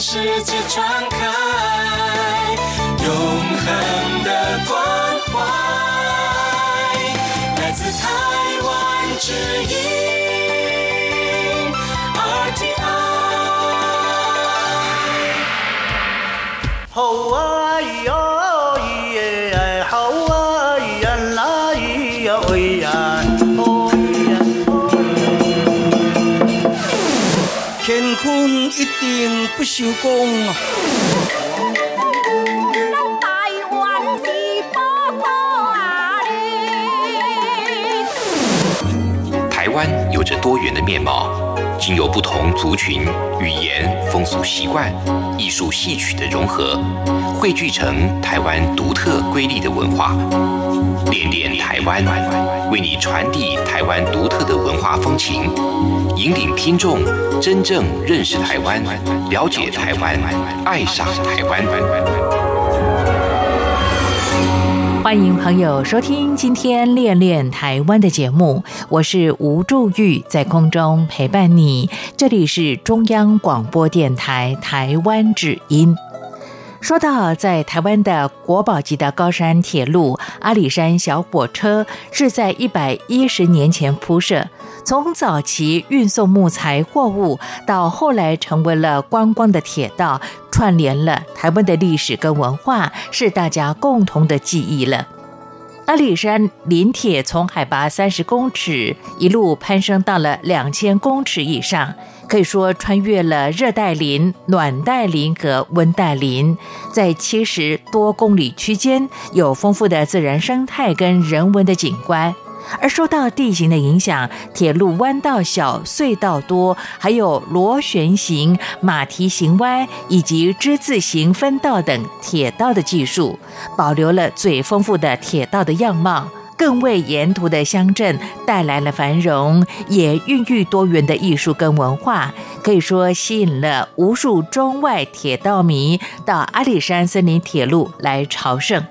世界传开永恒的关怀，来自台湾之音 RTI。吼啊咿哟定不朽功啊！台湾是宝岛啊。台湾有着多元的面貌，经由不同族群、语言、风俗习惯、艺术戏曲的融合，汇聚成台湾独特瑰丽的文化。恋恋台湾，为你传递台湾独特的文化风情，引领听众真正认识台湾，了解台湾，爱上台湾。欢迎朋友收听今天《恋恋台湾》的节目，我是吴祝玉，在空中陪伴你。这里是中央广播电台台湾之音。说到在台湾的国宝级的高山铁路阿里山小火车，是在一百一十年前铺设。从早期运送木材货物，到后来成为了观光的铁道，串联了台湾的历史跟文化，是大家共同的记忆了。阿里山林铁从海拔三十公尺一路攀升到了两千公尺以上，可以说穿越了热带林、暖带林和温带林，在七十多公里区间有丰富的自然生态跟人文的景观。而受到地形的影响，铁路弯道小、隧道多，还有螺旋形、马蹄形弯以及之字形分道等铁道的技术，保留了最丰富的铁道的样貌，更为沿途的乡镇带来了繁荣，也孕育多元的艺术跟文化，可以说吸引了无数中外铁道迷到阿里山森林铁路来朝圣。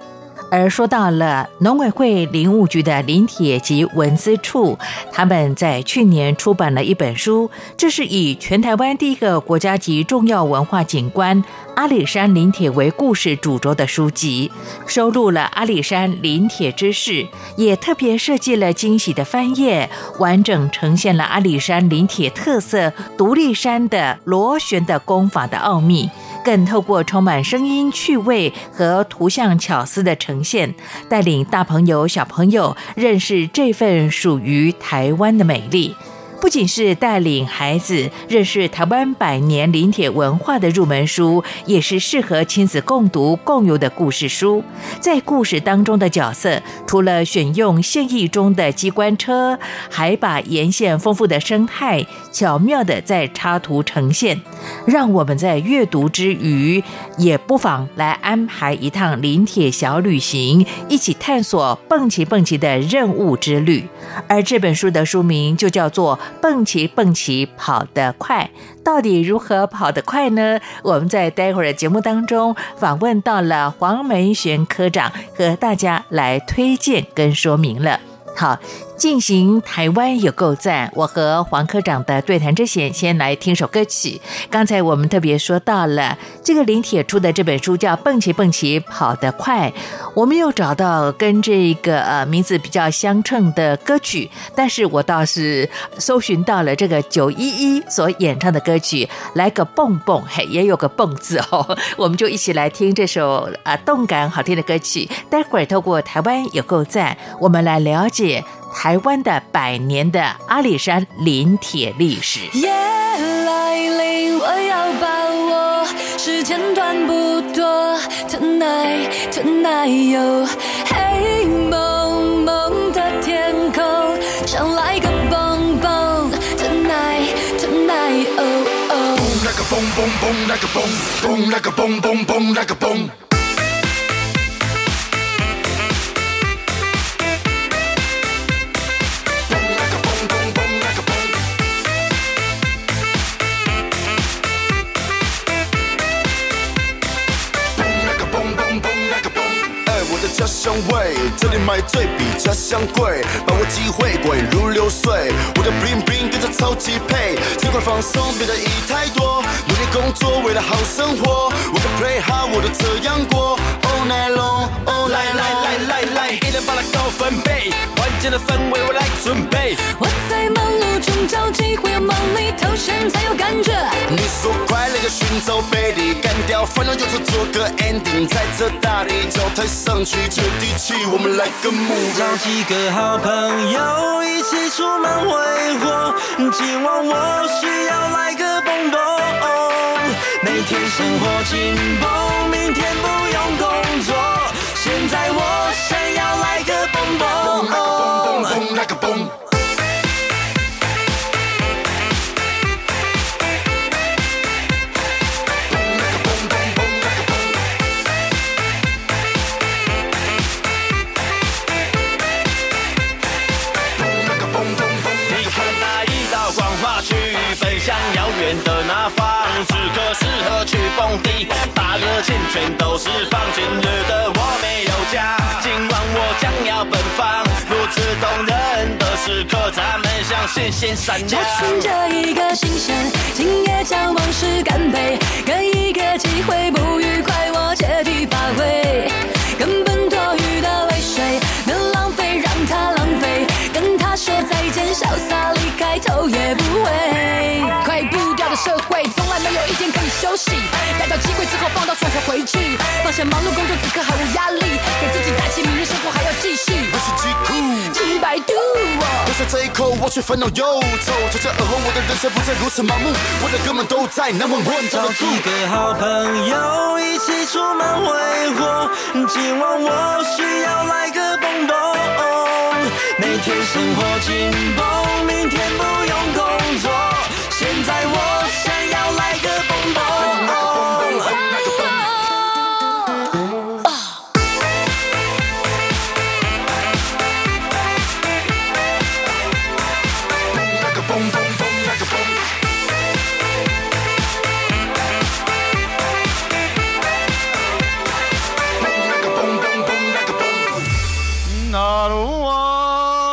而说到了农委会林务局的林铁及文资处，他们在去年出版了一本书，这是以全台湾第一个国家级重要文化景观阿里山林铁为故事主轴的书籍，收录了阿里山林铁知识，也特别设计了惊喜的翻页，完整呈现了阿里山林铁特色独立山的螺旋的功法的奥秘。更透过充满声音趣味和图像巧思的呈现，带领大朋友小朋友认识这份属于台湾的美丽。不仅是带领孩子认识台湾百年林铁文化的入门书，也是适合亲子共读共有的故事书。在故事当中的角色，除了选用现役中的机关车，还把沿线丰富的生态巧妙的在插图呈现，让我们在阅读之余，也不妨来安排一趟林铁小旅行，一起探索蹦极蹦极的任务之旅。而这本书的书名就叫做。蹦起蹦起，跑得快，到底如何跑得快呢？我们在待会儿的节目当中访问到了黄梅玄科长，和大家来推荐跟说明了。好，进行台湾有够赞。我和黄科长的对谈之前，先来听首歌曲。刚才我们特别说到了这个林铁出的这本书叫《蹦起蹦起跑得快》，我们又找到跟这个呃名字比较相称的歌曲，但是我倒是搜寻到了这个九一一所演唱的歌曲，来个蹦蹦，嘿，也有个蹦字哦。我们就一起来听这首啊动感好听的歌曲。待会儿透过台湾有够赞，我们来了解。台湾的百年的阿里山林铁历史。夜来临，我要把握，时间短不多。Tonight, tonight，哟，黑蒙蒙的天空，想来个蹦蹦。Tonight, tonight，哦哦。蹦那个蹦蹦蹦那个蹦，蹦那个蹦蹦蹦那个蹦。家乡味，这里买醉比家乡贵，把握机会滚如流水。我的 bling bling 跟着超级配，尽管放松，别在意太多。努力工作，为了好生活，我的 play hard，我都这样过。All night long，来来来来来，一人把它高分贝，关键的氛围我来准备。我在忙碌中找机会，要忙里偷闲才有感觉。你说快乐要寻找贝利，干掉烦恼，有时做个 ending，在这大地脚抬上去接地气，我们来个目找几个好朋友一起出门挥霍，今晚我需要来个蹦蹦。每天生活紧绷，明天不用工作，现在我想要来个蹦蹦。蹦蹦那个蹦。你去蹦迪，把热情全都释放。今日的我没有家，今晚我将要奔放，如此动人的时刻，咱们像星星闪找亮。寻着一个新鲜，今夜将往事干杯，给一个机会，不愉快我借题发挥，根本多余的泪水能浪费，让它跟他说再见，潇洒离开，头也不回。快步调的社会，从来没有一天可以休息，逮到机会之后放到床才回去，放下忙碌工作，此刻毫无压力，给自己打气，明日生活还要继续。我是极酷。几百度我。留下这一口，我却烦恼忧愁。就这而后，我的人生不再如此盲目，我的哥们都在南门问找。几个好朋友一起出门挥霍，今晚我需要来个蹦蹦。每天生活紧绷，明天不一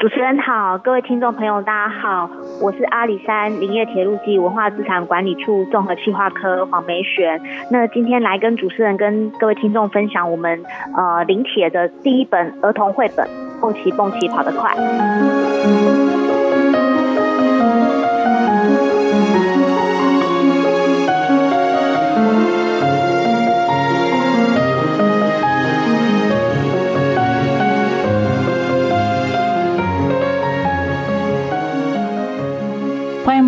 主持人好，各位听众朋友，大家好，我是阿里山林业铁路及文化资产管理处综合企划科黄梅璇。那今天来跟主持人跟各位听众分享我们呃林铁的第一本儿童绘本《蹦起蹦起跑得快》。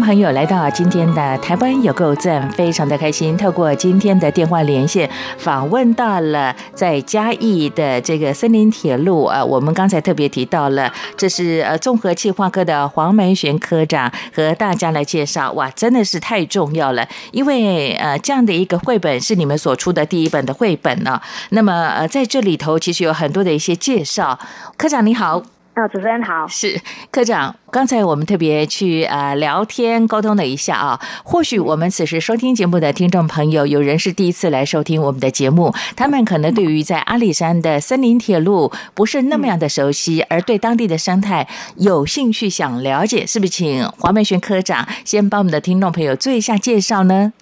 朋友来到今天的台湾有够赞，非常的开心。透过今天的电话连线，访问到了在嘉义的这个森林铁路啊，我们刚才特别提到了，这是呃综合企划科的黄梅璇科长和大家来介绍。哇，真的是太重要了，因为呃这样的一个绘本是你们所出的第一本的绘本呢、那么呃在这里头其实有很多的一些介绍。科长你好。呃，主持人好，是科长，刚才我们特别去呃聊天沟通了一下啊，或许我们此时收听节目的听众朋友，有人是第一次来收听我们的节目，他们可能对于在阿里山的森林铁路不是那么样的熟悉，而对当地的生态有兴趣想了解，是不是？请黄美璇科长先帮我们的听众朋友做一下介绍呢？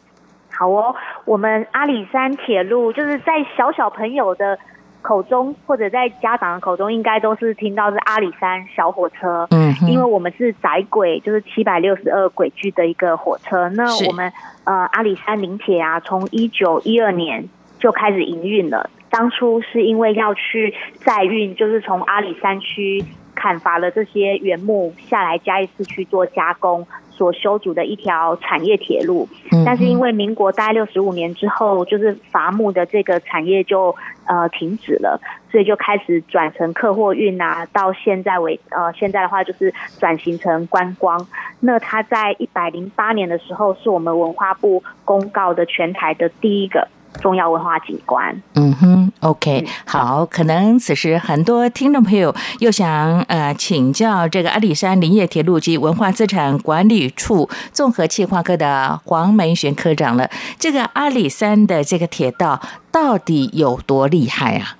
好哦，我们阿里山铁路就是在小小朋友的口中，或者在家长的口中，应该都是听到是阿里山小火车。嗯，因为我们是窄轨，就是七百六十二轨距的一个火车。那我们呃阿里山林铁啊，从一九一二年就开始营运了。当初是因为要去载运，就是从阿里山区砍伐了这些原木下来嘉义市区做加工所修筑的一条产业铁路。嗯，但是因为民国大概六十五年之后，就是伐木的这个产业就呃停止了，所以就开始转成客货运啊，到现在为呃现在的话就是转型成观光。那它在一百零八年的时候，是我们文化部公告的全台的第一个。重要文化景观。嗯哼，OK，好，可能此时很多听众朋友又想呃请教这个阿里山林业铁路及文化资产管理处综合企划科的黄梅璇科长了。这个阿里山的这个铁道到底有多厉害啊？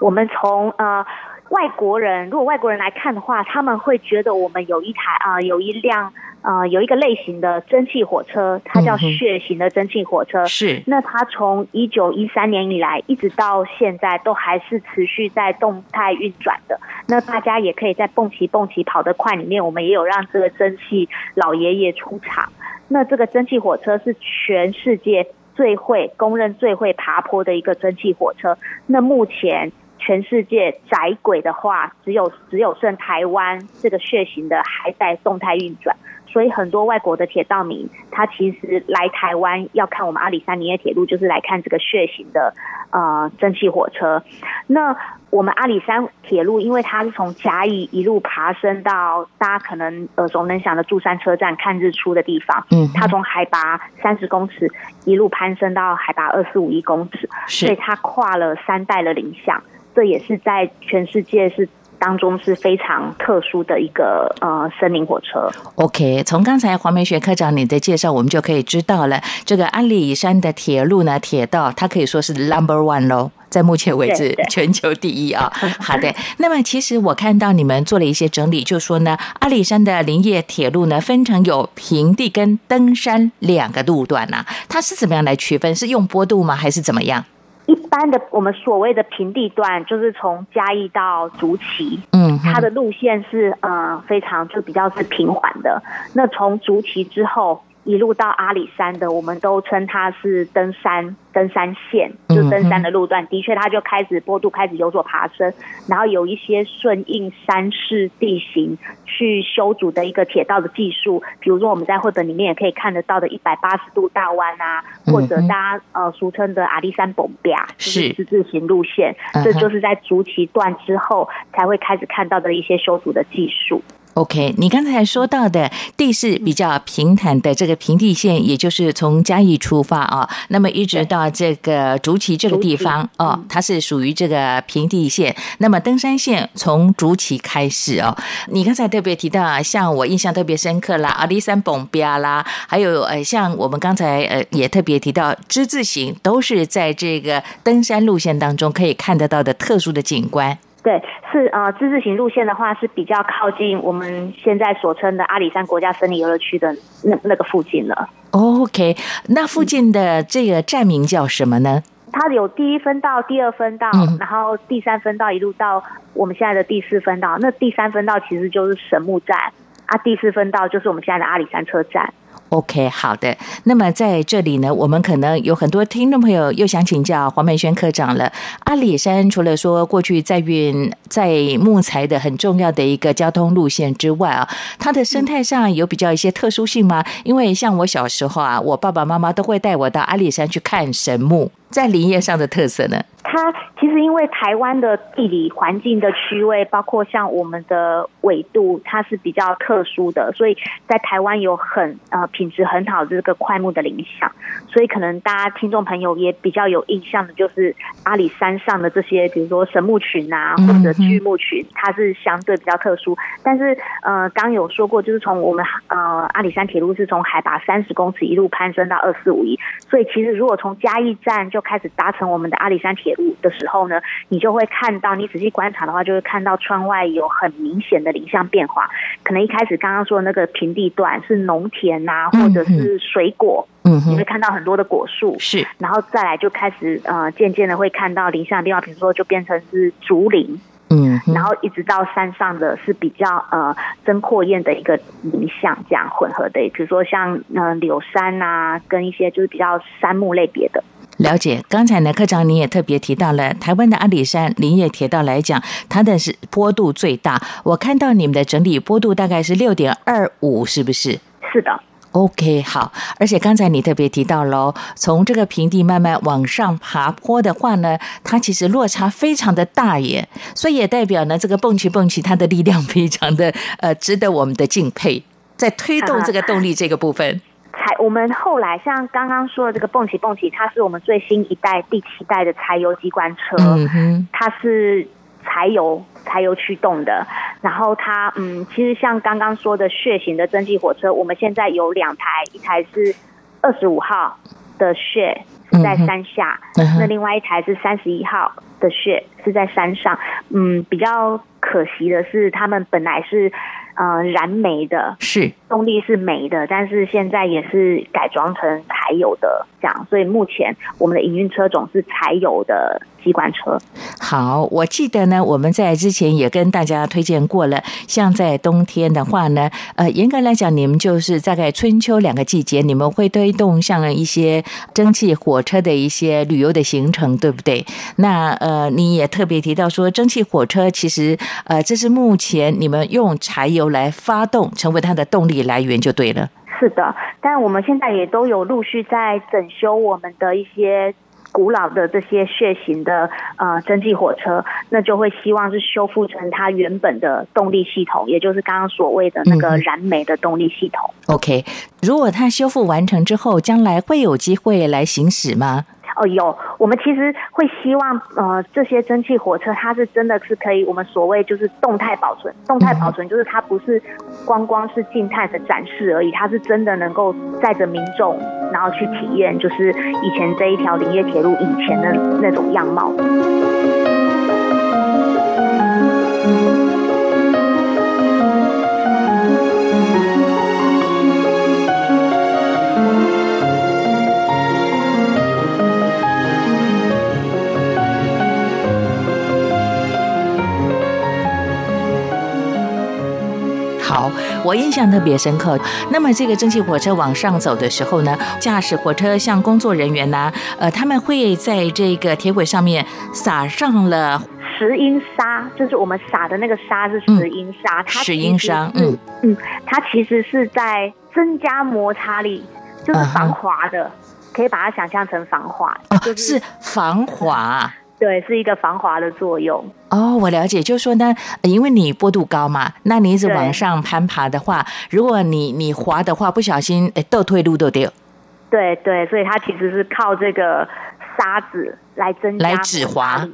我们从呃。外国人如果外国人来看的话，他们会觉得我们有一台啊，有一辆呃，有一个类型的蒸汽火车，它叫血型的蒸汽火车。是。那它从一九一三年以来，一直到现在，都还是持续在动态运转的。那大家也可以在蹦奇蹦奇跑得快里面，我们也有让这个蒸汽老爷爷出场。那这个蒸汽火车是全世界最会公认最会爬坡的一个蒸汽火车。那目前。全世界窄轨的话，只有只有剩台湾这个血型的还在动态运转，所以很多外国的铁道迷，他其实来台湾要看我们阿里山林业铁路，就是来看这个血型的呃蒸汽火车。那我们阿里山铁路，因为它是从甲乙一路爬升到大家可能耳熟能详的柱山车站看日出的地方，嗯，它从海拔三十公尺一路攀升到海拔二四五一公尺，所以它跨了三代的林相。这也是在全世界是当中是非常特殊的一个呃森林火车。OK，从刚才黄梅学科长你的介绍，我们就可以知道了，这个阿里山的铁路呢，铁道它可以说是 Number One 喽，在目前为止全球第一啊。好的，那么其实我看到你们做了一些整理，就说呢，阿里山的林业铁路呢，分成有平地跟登山两个路段呐，它是怎么样来区分？是用坡度吗？还是怎么样？一般的，我们所谓的平地段，就是从嘉义到竹崎，嗯，它的路线是呃非常就比较是平缓的。那从竹崎之后。一路到阿里山的，我们都称它是登山登山线，就登山的路段。的确，它就开始坡度开始有所爬升，然后有一些顺应山势地形去修筑的一个铁道的技术。比如说，我们在绘本里面也可以看得到的一百八十度大弯啊，或者大家呃俗称的阿里山崩壁，是十字形路线。这就是在竹崎段之后才会开始看到的一些修筑的技术。OK，你刚才说到的地势比较平坦的这个平地线，也就是从嘉义出发啊，那么一直到这个竹崎这个地方哦，它是属于这个平地线。那么登山线从竹崎开始哦，你刚才特别提到，像我印象特别深刻啦，阿里山崩边啦，还有呃，像我们刚才呃也特别提到之字形，都是在这个登山路线当中可以看得到的特殊的景观。对，是呃，自治型路线的话是比较靠近我们现在所称的阿里山国家森林游乐区的那那个附近了。OK，那附近的这个站名叫什么呢？它有第一分道、第二分道，然后第三分道一路到我们现在的第四分道。那第三分道其实就是神木站啊，第四分道就是我们现在的阿里山车站。OK，好的。那么在这里呢，我们可能有很多听众朋友又想请教黄美轩科长了。阿里山除了说过去在运在木材的很重要的一个交通路线之外啊，它的生态上有比较一些特殊性吗？因为像我小时候啊，我爸爸妈妈都会带我到阿里山去看神木，在林业上的特色呢。它其实因为台湾的地理环境的区位，包括像我们的纬度，它是比较特殊的，所以在台湾有很呃品质很好的这个块木的林相，所以可能大家听众朋友也比较有印象的，就是阿里山上的这些，比如说神木群啊，或者巨木群，它是相对比较特殊。但是呃，刚有说过，就是从我们呃阿里山铁路是从海拔三十公尺一路攀升到二四五一，所以其实如果从嘉义站就开始搭乘我们的阿里山铁路的时候呢，你就会看到，你仔细观察的话，就会看到窗外有很明显的林相变化。可能一开始刚刚说的那个平地段是农田啊，或者是水果，嗯，你会看到很多的果树，是，然后再来就开始呃，渐渐的会看到林下的变化，比如说就变成是竹林，嗯，然后一直到山上的是比较呃真阔叶的一个林相，这样混合的，比如说像呃柳杉啊，跟一些就是比较杉木类别的。了解，刚才呢，科长你也特别提到了台湾的阿里山林业铁道来讲，它的是坡度最大。我看到你们的整理坡度大概是六点二五，是不是？是的。OK，好，而且刚才你特别提到喽，从这个平地慢慢往上爬坡的话呢，它其实落差非常的大耶，所以也代表呢，这个蹦起蹦起，它的力量非常的呃，值得我们的敬佩，在推动这个动力这个部分。才，我们后来像刚刚说的这个蹦起蹦起，它是我们最新一代第七代的柴油机关车，嗯哼，它是柴油柴油驱动的。然后它嗯，其实像刚刚说的血型的蒸汽火车，我们现在有两台，一台是二十五号的血是在山下，那另外一台是三十一号的血是在山上。嗯，比较可惜的是，他们本来是。呃，燃煤的是动力是煤的，但是现在也是改装成柴油的这样，所以目前我们的营运车种是柴油的机关车。好，我记得呢，我们在之前也跟大家推荐过了，像在冬天的话呢，呃，严格来讲，你们就是大概春秋两个季节，你们会推动像一些蒸汽火车的一些旅游的行程，对不对？那呃，你也特别提到说，蒸汽火车其实呃，这是目前你们用柴油。来发动，成为它的动力来源就对了。是的，但我们现在也都有陆续在整修我们的一些古老的这些血型的呃蒸汽火车，那就会希望是修复成它原本的动力系统，也就是刚刚所谓的那个燃煤的动力系统。OK，如果它修复完成之后，将来会有机会来行驶吗？哦，有，我们其实会希望，呃，这些蒸汽火车它是真的是可以，我们所谓就是动态保存。动态保存就是它不是光光是静态的展示而已，它是真的能够载着民众，然后去体验，就是以前这一条林业铁路以前的那种样貌。我印象特别深刻。那么这个蒸汽火车往上走的时候呢，驾驶火车像工作人员呢，呃，他们会在这个铁轨上面撒上了石英砂，就是我们撒的那个沙是石英砂，它石英砂，嗯嗯，它其实是在增加摩擦力，就是防滑的，可以把它想象成防滑，就是防滑。对，是一个防滑的作用。哦，我了解，就是说呢，因为你坡度高嘛，那你一直往上攀爬的话，如果你你滑的话，不小心诶倒退路都掉。对对，所以它其实是靠这个沙子来增加来止滑。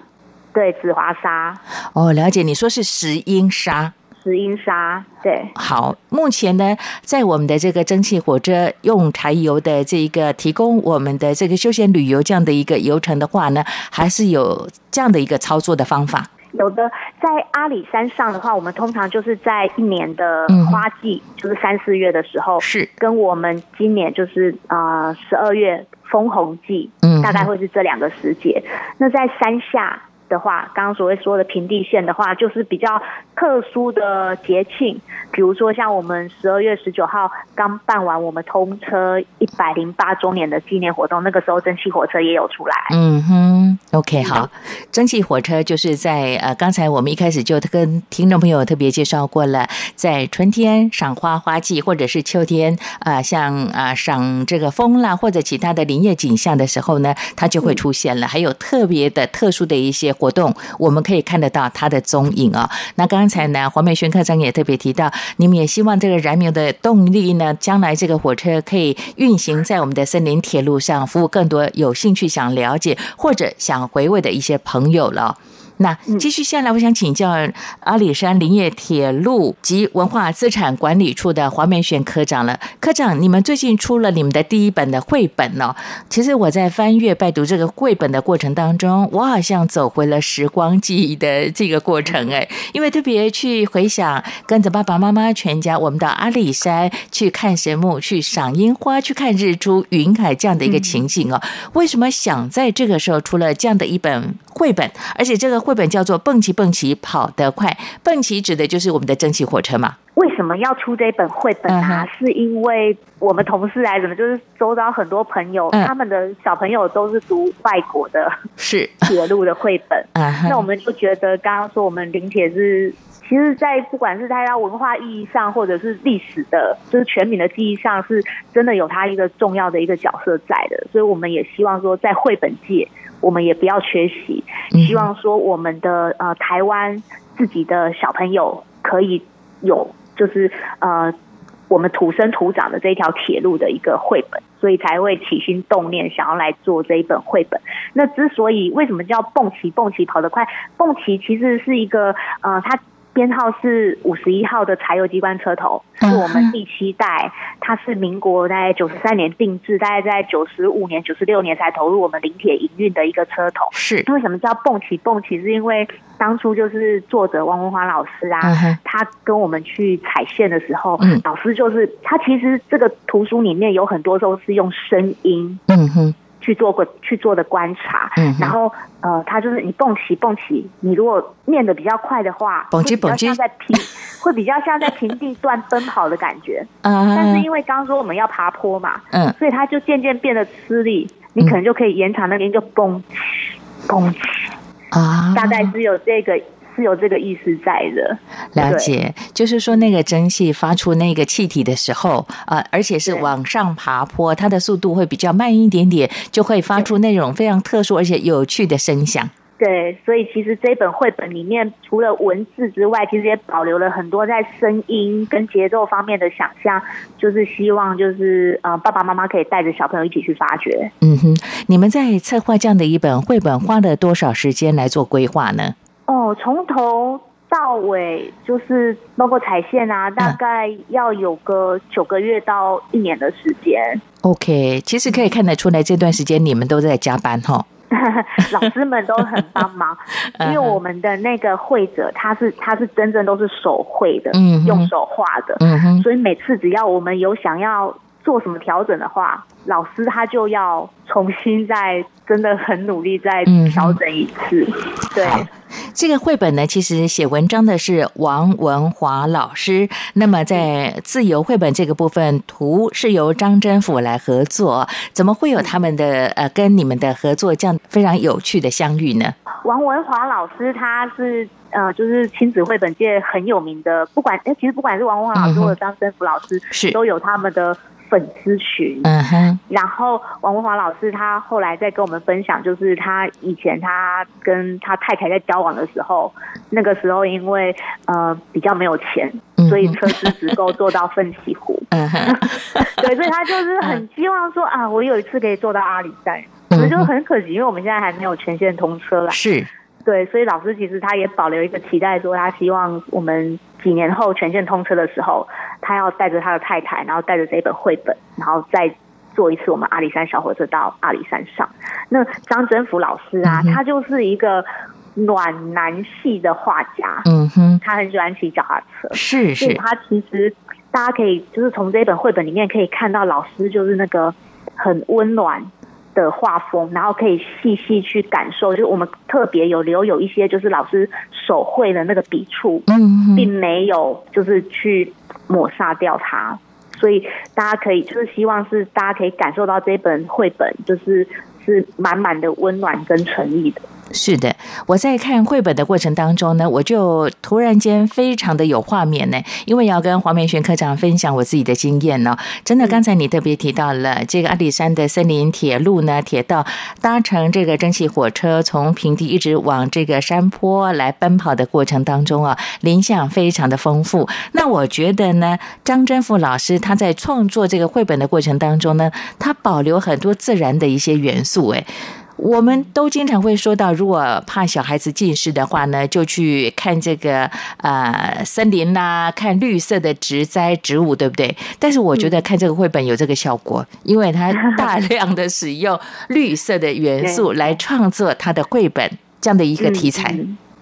对，止滑沙。哦，了解，你说是石英砂。石英砂，对。好，目前呢，在我们的这个蒸汽火车用柴油的这一个提供我们的这个休闲旅游这样的一个游程的话呢，还是有这样的一个操作的方法。有的，在阿里山上的话，我们通常就是在一年的花季，就是三四月的时候，是跟我们今年就是啊十二月枫红季，嗯，大概会是这两个时节。那在山下。的话，刚刚所谓说的平地线的话，就是比较特殊的节庆，比如说像我们十二月十九号刚办完我们通车一百零八周年的纪念活动，那个时候蒸汽火车也有出来。嗯哼，OK，好，蒸汽火车就是在呃，刚才我们一开始就跟听众朋友特别介绍过了，在春天赏花花季，或者是秋天啊，像啊赏这个风啦，或者其他的林业景象的时候呢，它就会出现了，还有特别的特殊的一些。活动我们可以看得到它的踪影啊。那刚才呢，黄美轩科长也特别提到，你们也希望这个燃油的动力呢，将来这个火车可以运行在我们的森林铁路上，服务更多有兴趣想了解或者想回味的一些朋友了。那继续下来，我想请教阿里山林业铁路及文化资产管理处的黄美选科长了。科长，你们最近出了你们的第一本的绘本哦。其实我在翻阅拜读这个绘本的过程当中，我好像走回了时光记忆的这个过程哎，因为特别去回想跟着爸爸妈妈全家，我们到阿里山去看神木、去赏樱花、去看日出、云海这样的一个情景哦。为什么想在这个时候出了这样的一本绘本，而且这个。绘本叫做《蹦极蹦极跑得快》，蹦极指的就是我们的蒸汽火车嘛？为什么要出这本绘本啊？是因为我们同事来怎么，就是周遭很多朋友，他们的小朋友都是读外国的，是铁路的绘本。那我们就觉得，刚刚说我们林铁是其实，在不管是在它文化意义上，或者是历史的，就是全民的记忆上，是真的有它一个重要的一个角色在的。所以，我们也希望说，在绘本界，我们也不要缺席。希望说，我们的呃台湾自己的小朋友可以有，就是呃我们土生土长的这一条铁路的一个绘本，所以才会起心动念想要来做这一本绘本。那之所以为什么叫蹦奇蹦奇跑得快？蹦奇其实是一个呃，它。编号是五十一号的柴油机关车头，是我们第七代，它是民国在九十三年定制，大概在九十五年、九十六年才投入我们临铁营运的一个车头。是，为什么叫蹦起蹦起？是因为当初就是作者汪文华老师啊，他跟我们去踩线的时候，老师就是他其实这个图书里面有很多都是用声音，嗯哼。去做过去做的观察，嗯，然后呃，他就是你蹦起蹦起，你如果念的比较快的话，蹦起蹦起，像在平，会比较像在平地段奔跑的感觉，嗯，但是因为刚刚说我们要爬坡嘛，嗯，所以它就渐渐变得吃力，你可能就可以延长那边就蹦起蹦起。啊，大概只有这个。是有这个意思在的，了解，就是说那个蒸汽发出那个气体的时候，呃，而且是往上爬坡，它的速度会比较慢一点点，就会发出那种非常特殊而且有趣的声响。对，所以其实这本绘本里面除了文字之外，其实也保留了很多在声音跟节奏方面的想象，就是希望就是呃爸爸妈妈可以带着小朋友一起去发掘。嗯哼，你们在策划这样的一本绘本花了多少时间来做规划呢？哦，从头到尾就是包括彩线啊，大概要有个九个月到一年的时间。OK，其实可以看得出来，这段时间你们都在加班哈。老师们都很帮忙，因为我们的那个绘者他是他是真正都是手绘的，嗯，用手画的，嗯哼，所以每次只要我们有想要做什么调整的话，老师他就要重新再真的很努力再调整一次，对。这个绘本呢，其实写文章的是王文华老师。那么在自由绘本这个部分，图是由张真甫来合作。怎么会有他们的呃跟你们的合作这样非常有趣的相遇呢？王文华老师他是呃，就是亲子绘本界很有名的，不管哎，其实不管是王文华老师或者张真甫老师，是都有他们的。粉丝群，嗯哼，然后王文华老师他后来在跟我们分享，就是他以前他跟他太太在交往的时候，那个时候因为呃比较没有钱，所以车资只够坐到奋起湖，嗯哼，对，所以他就是很希望说啊，我有一次可以坐到阿里山，可是就很可惜，因为我们现在还没有全线通车啦，是。对，所以老师其实他也保留一个期待，说他希望我们几年后全线通车的时候，他要带着他的太太，然后带着这本绘本，然后再坐一次我们阿里山小火车到阿里山上。那张真福老师啊，他就是一个暖男系的画家，嗯哼，他很喜欢骑脚踏车，是是，他其实大家可以就是从这本绘本里面可以看到老师就是那个很温暖。的画风，然后可以细细去感受，就是我们特别有留有一些，就是老师手绘的那个笔触，嗯，并没有就是去抹杀掉它，所以大家可以就是希望是大家可以感受到这本绘本，就是是满满的温暖跟诚意的。是的，我在看绘本的过程当中呢，我就突然间非常的有画面呢，因为要跟黄梅璇科长分享我自己的经验呢。真的，刚才你特别提到了这个阿里山的森林铁路呢，铁道搭乘这个蒸汽火车从平地一直往这个山坡来奔跑的过程当中啊，林相非常的丰富。那我觉得呢，张真富老师他在创作这个绘本的过程当中呢，他保留很多自然的一些元素，哎。我们都经常会说到，如果怕小孩子近视的话呢，就去看这个呃森林呐，看绿色的植栽植物，对不对？但是我觉得看这个绘本有这个效果，因为它大量的使用绿色的元素来创作它的绘本这样的一个题材，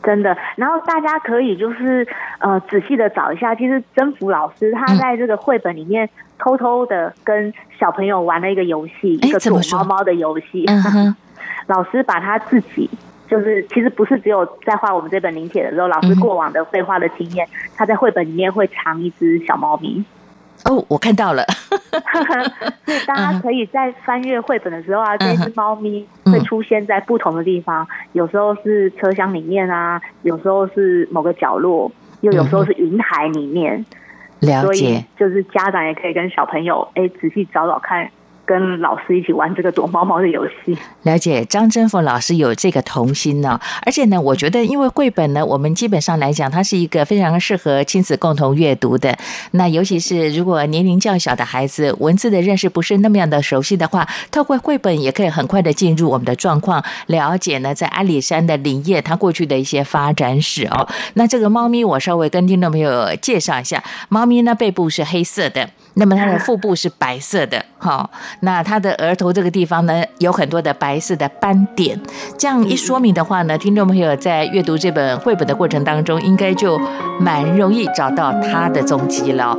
真的。然后大家可以就是呃仔细的找一下，其实曾福老师他在这个绘本里面偷偷的跟小朋友玩了一个游戏，一个躲猫猫的游戏。老师把他自己，就是其实不是只有在画我们这本临帖的时候，老师过往的绘画的经验，他在绘本里面会藏一只小猫咪。哦，我看到了，所以大家可以在翻阅绘本的时候啊，这只猫咪会出现在不同的地方，有时候是车厢里面啊，有时候是某个角落。又有时候是云海里面，所以了解，就是家长也可以跟小朋友哎仔细找找看，跟老师一起玩这个躲猫猫的游戏。了解。张真凤老师有这个童心呢，而且呢，我觉得因为绘本呢，我们基本上来讲，它是一个非常适合亲子共同阅读的。那尤其是如果年龄较小的孩子，文字的认识不是那么样的熟悉的话，透过绘本也可以很快的进入我们的状况，了解呢在阿里山的林业它过去的一些发展史哦。那这个猫咪，我稍微跟听众朋友介绍一下，猫咪呢背部是黑色的，那么它的腹部是白色的，好、那它的额头这个地方呢有很多的白色的斑点。这样一说明的话呢，听众朋友在阅读这本绘本的过程当中，应该就蛮容易找到它的踪迹了。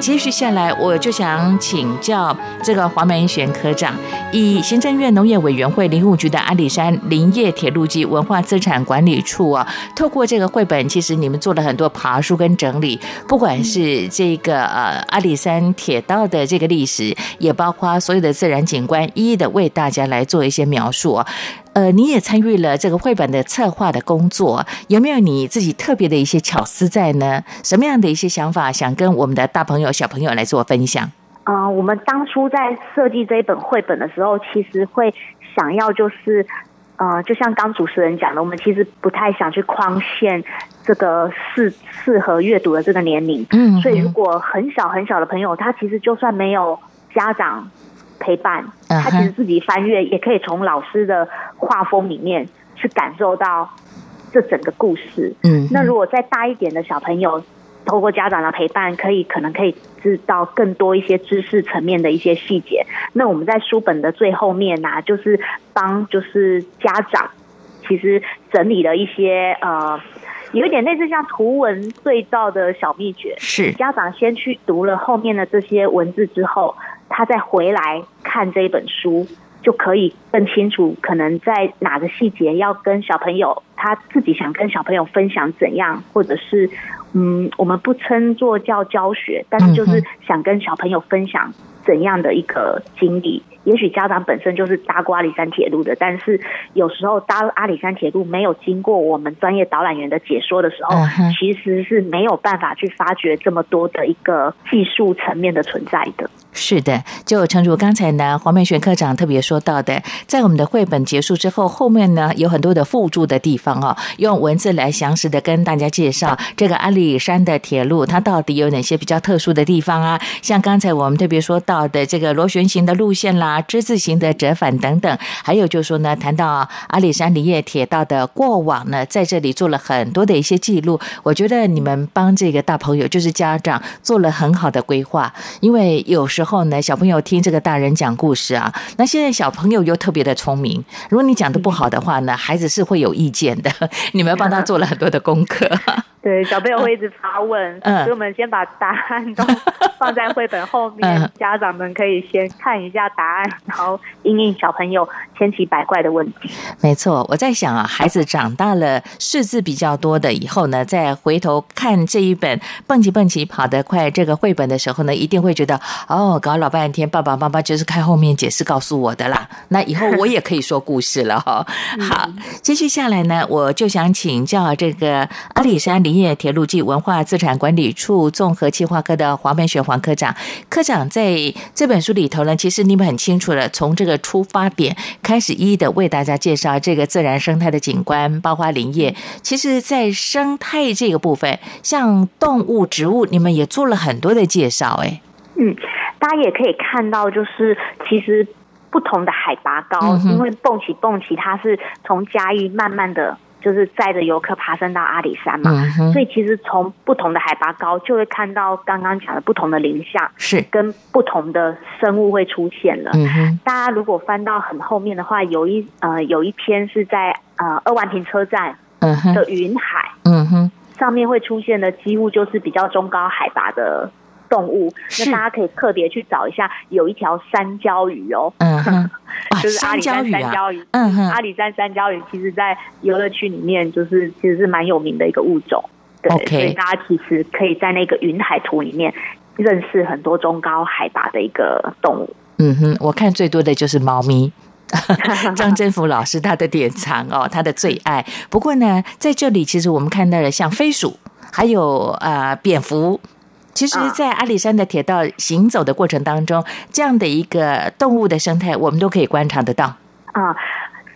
接续下来，我就想请教这个黄梅玄科长，以行政院农业委员会林务局的阿里山林业铁路及文化资产管理处啊，透过这个绘本，其实你们做了很多爬书跟整理，不管是这个呃阿里山铁道的这个历史，也包括所有的自然景观，一一的为大家来做一些描述啊。呃，你也参与了这个绘本的策划的工作，有没有你自己特别的一些巧思在呢？什么样的一些想法想跟我们的大朋友、小朋友来做分享？嗯、我们当初在设计这一本绘本的时候，其实会想要就是，呃，就像刚主持人讲的，我们其实不太想去框限这个适适合阅读的这个年龄。嗯所以如果很小很小的朋友，他其实就算没有家长陪伴，他其实自己翻阅，也可以从老师的画风里面去感受到这整个故事。嗯，那如果再大一点的小朋友，透过家长的陪伴，可以可能可以知道更多一些知识层面的一些细节。那我们在书本的最后面呐、就是帮就是家长，其实整理了一些呃，有一点类似像图文对照的小秘诀。是家长先去读了后面的这些文字之后，他再回来看这一本书，就可以更清楚，可能在哪个细节要跟小朋友他自己想跟小朋友分享怎样，或者是嗯，我们不称作叫教学，但是就是想跟小朋友分享怎样的一个经历。也许家长本身就是搭过阿里山铁路的，但是有时候搭阿里山铁路没有经过我们专业导览员的解说的时候，其实是没有办法去发掘这么多的一个技术层面的存在的。是的，就诚如刚才呢黄美璇科长特别说到的，在我们的绘本结束之后，后面呢有很多的附注的地方哦，用文字来详实的跟大家介绍这个阿里山的铁路它到底有哪些比较特殊的地方啊？像刚才我们特别说到的这个螺旋形的路线啦、之字形的折返等等，还有就是说呢，谈到阿里山林业铁道的过往呢，在这里做了很多的一些记录。我觉得你们帮这个大朋友，就是家长做了很好的规划，因为有时候呢，小朋友听这个大人讲故事啊，那现在小朋友又特别的聪明，如果你讲的不好的话呢，孩子是会有意见的。你们帮他做了很多的功课，对，小朋友会一直发问，嗯。所以我们先把答案都 放在绘本后面，嗯。家长们可以先看一下答案，然后应应小朋友千奇百怪的问题。没错，我在想啊，孩子长大了，识字比较多的以后呢，再回头看这一本蹦极蹦极跑得快这个绘本的时候呢，一定会觉得哦，搞老半天，爸爸妈妈就是看后面解释告诉我的啦。那以后我也可以说故事了哈、好，接续下来呢，我就想请教这个阿里山林业铁路及文化资产管理处综合计划科的黄美雪黄科长。科长在这本书里头呢，其实你们很清楚了，从这个出发点开始，一一的为大家介绍这个自然生态的景观，包括林业。其实，在生态这个部分，像动物、植物，你们也做了很多的介绍。哎，嗯，大家也可以看到，就是其实不同的海拔高，因为蹦起蹦起，它是从嘉义慢慢的就是载着游客爬升到阿里山嘛，嗯所以其实从不同的海拔高，就会看到刚刚讲的不同的林相，是，跟不同的生物会出现了。嗯，大家如果翻到很后面的话，有一呃有一篇是在呃二万坪车站的云海嗯哼，上面会出现的，几乎就是比较中高海拔的动物。那大家可以特别去找一下，有一条山椒鱼哦，嗯哼，啊，就是阿里山山椒鱼。嗯哼，阿里山山椒鱼其实，在游乐区里面，就是其实是蛮有名的一个物种。对，所以大家其实可以在那个云海图里面认识很多中高海拔的一个动物。嗯哼，我看最多的就是猫咪。张真福老师他的典藏哦，他的最爱。不过呢，在这里其实我们看到了像飞鼠，还有呃蝙蝠。其实，在阿里山的铁道行走的过程当中，这样的一个动物的生态，我们都可以观察得到。啊，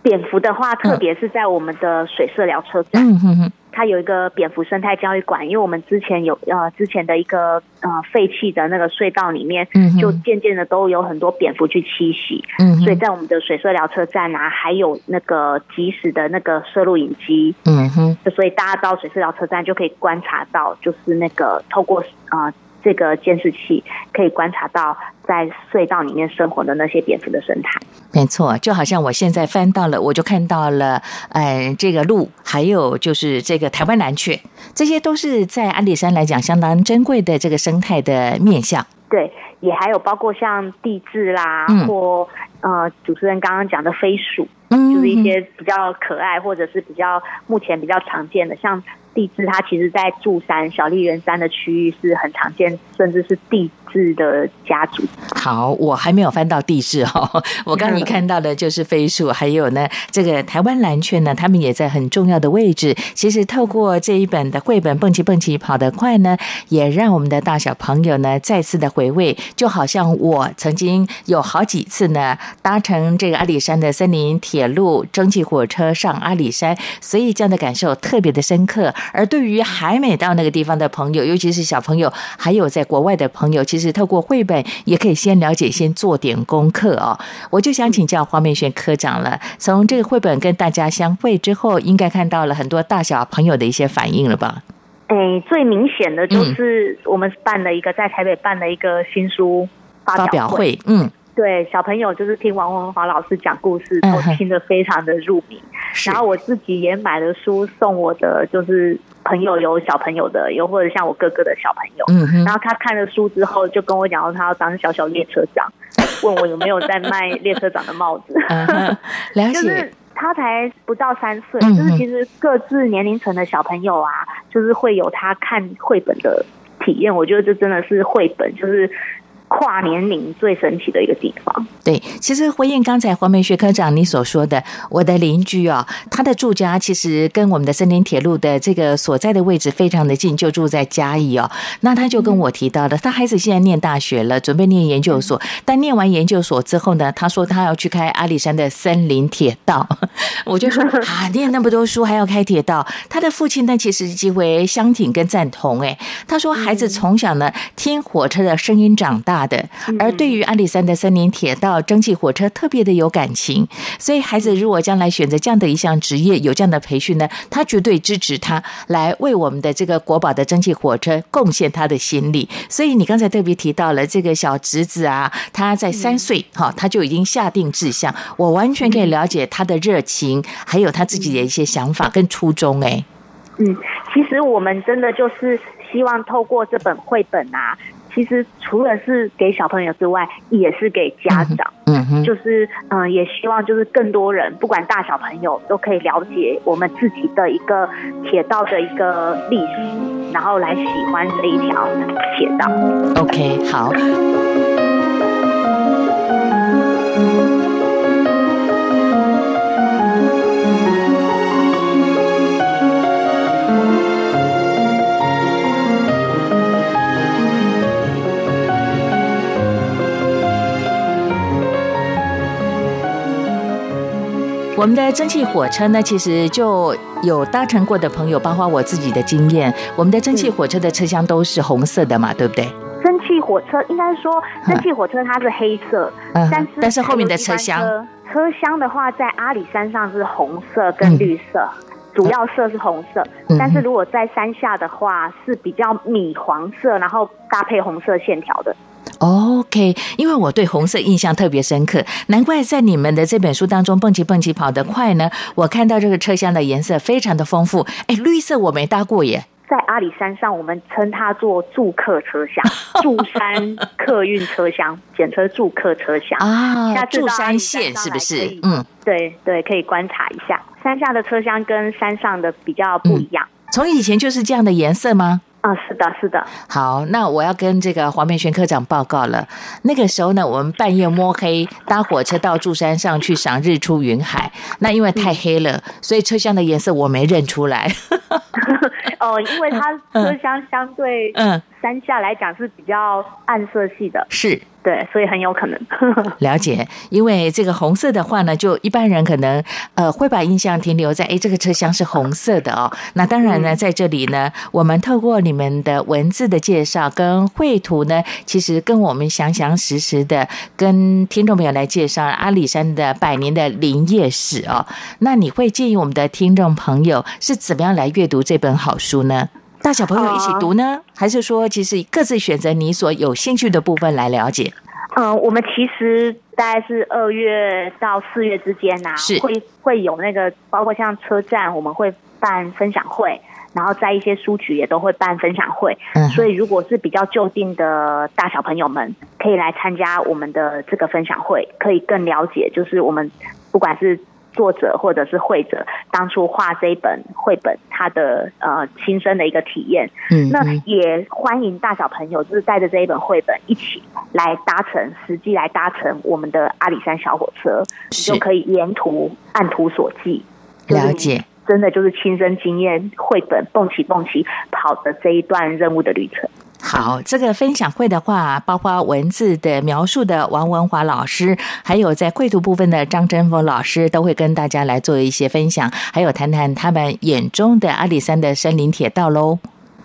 蝙蝠的话，特别是在我们的水色疗车站。嗯哼哼。它有一个蝙蝠生态教育馆，因为我们之前有呃之前的一个呃废弃的那个隧道里面，就渐渐的都有很多蝙蝠去栖息，嗯，所以在我们的水色疗车站啊，还有那个即时的那个摄录影机，嗯哼，所以大家到水色疗车站就可以观察到，就是那个透过啊。这个监视器可以观察到在隧道里面生活的那些蝙蝠的生态。没错，就好像我现在翻到了，我就看到了，呃，这个鹿，还有就是这个台湾蓝雀，这些都是在阿里山来讲相当珍贵的这个生态的面相。对，也还有包括像地质啦，或呃，主持人刚刚讲的飞鼠，就是一些比较可爱或者是比较目前比较常见的，像。地质它其实，在柱山、小笠原山的区域是很常见，甚至是地质的家族。好，我还没有翻到地质哈，我刚你看到的就是飞鼠，还有呢，这个台湾蓝雀呢，他们也在很重要的位置。其实透过这一本的绘本《蹦起蹦起跑得快》呢，也让我们的大小朋友呢再次的回味，就好像我曾经有好几次呢搭乘这个阿里山的森林铁路蒸汽火车上阿里山，所以这样的感受特别的深刻。而对于还没到那个地方的朋友，尤其是小朋友，还有在国外的朋友，其实透过绘本也可以先了解，先做点功课哦。我就想请教黄美璇科长了，从这个绘本跟大家相会之后，应该看到了很多大小朋友的一些反应了吧？哎，最明显的就是我们办了一个在台北办了一个新书发表会，嗯。对小朋友，就是听王文华老师讲故事，都听得非常的入迷。然后我自己也买了书送我的，就是朋友有小朋友的，有或者像我哥哥的小朋友。嗯然后他看了书之后，就跟我讲说，他要当小小列车长，问我有没有在卖列车长的帽子。了解。他才不到三岁，就是其实各自年龄层的小朋友啊，就是会有他看绘本的体验。我觉得这真的是绘本，就是。跨年龄最神奇的一个地方。对，其实回应刚才黄梅学科长你所说的，我的邻居哦，他的住家其实跟我们的森林铁路的这个所在的位置非常的近，就住在嘉义哦。那他就跟我提到的，他孩子现在念大学了，准备念研究所。但念完研究所之后呢，他说他要去开阿里山的森林铁道。我就说啊，念那么多书还要开铁道？他的父亲呢，其实极为相挺跟赞同。哎，他说孩子从小呢听火车的声音长大。的，而对于阿里山的森林铁道蒸汽火车特别的有感情，所以孩子如果将来选择这样的一项职业，有这样的培训呢，他绝对支持他来为我们的这个国宝的蒸汽火车贡献他的心力。所以你刚才特别提到了这个小侄子啊，他在三岁哈，他就已经下定志向，我完全可以了解他的热情，还有他自己的一些想法跟初衷。哎，嗯，其实我们真的就是希望透过这本绘本啊。其实除了是给小朋友之外，也是给家长。嗯哼，就是嗯，也希望就是更多人，不管大小朋友，都可以了解我们自己的一个铁道的一个历史，然后来喜欢这一条铁道。OK，好。我们的蒸汽火车呢，其实就有搭乘过的朋友，包括我自己的经验。我们的蒸汽火车的车厢都是红色的嘛，对不对？蒸汽火车应该说，蒸汽火车它是黑色，但是但是后面的车厢，车厢的话在阿里山上是红色跟绿色，主要色是红色。但是如果在山下的话，是比较米黄色，然后搭配红色线条的。OK，因为我对红色印象特别深刻，难怪在你们的这本书当中，蹦极蹦极跑得快呢。我看到这个车厢的颜色非常的丰富，哎，绿色我没搭过耶。在阿里山上，我们称它做住客车厢，住山客运车厢，简称住客车厢啊。下次驻山线是不是？嗯，对对，可以观察一下山下的车厢跟山上的比较不一样。从以前就是这样的颜色吗？啊、是的，是的，好，那我要跟这个黄明轩科长报告了。那个时候呢，我们半夜摸黑搭火车到柱山上去赏日出云海。那因为太黑了，所以车厢的颜色我没认出来。哦，因为它车厢相对 嗯，山下来讲是比较暗色系的，是对，所以很有可能。了解。因为这个红色的话呢，就一般人可能呃会把印象停留在诶这个车厢是红色的哦。那当然呢，在这里呢，我们透过你们的文字的介绍跟绘图呢，其实跟我们详详实实的跟听众朋友来介绍阿里山的百年的林业史哦。那你会建议我们的听众朋友是怎么样来阅读这本好书呢？大小朋友一起读呢，还是说其实各自选择你所有兴趣的部分来了解？嗯，我们其实大概是二月到四月之间呐、是会会有那个，包括像车站，我们会办分享会，然后在一些书局也都会办分享会。嗯所以如果是比较就近的大小朋友们，可以来参加我们的这个分享会，可以更了解，就是我们不管是作者或者是会者当初画这一本绘本，他的呃亲身的一个体验。嗯那也欢迎大小朋友，就是带着这一本绘本一起来搭乘，实际来搭乘我们的阿里山小火车，你就可以沿途按图索骥，了解。真的就是亲身经验绘本蹦起蹦起跑的这一段任务的旅程。好，这个分享会的话，包括文字的描述的王文华老师，还有在绘图部分的张真峰老师，都会跟大家来做一些分享，还有谈谈他们眼中的阿里山的森林铁道喽。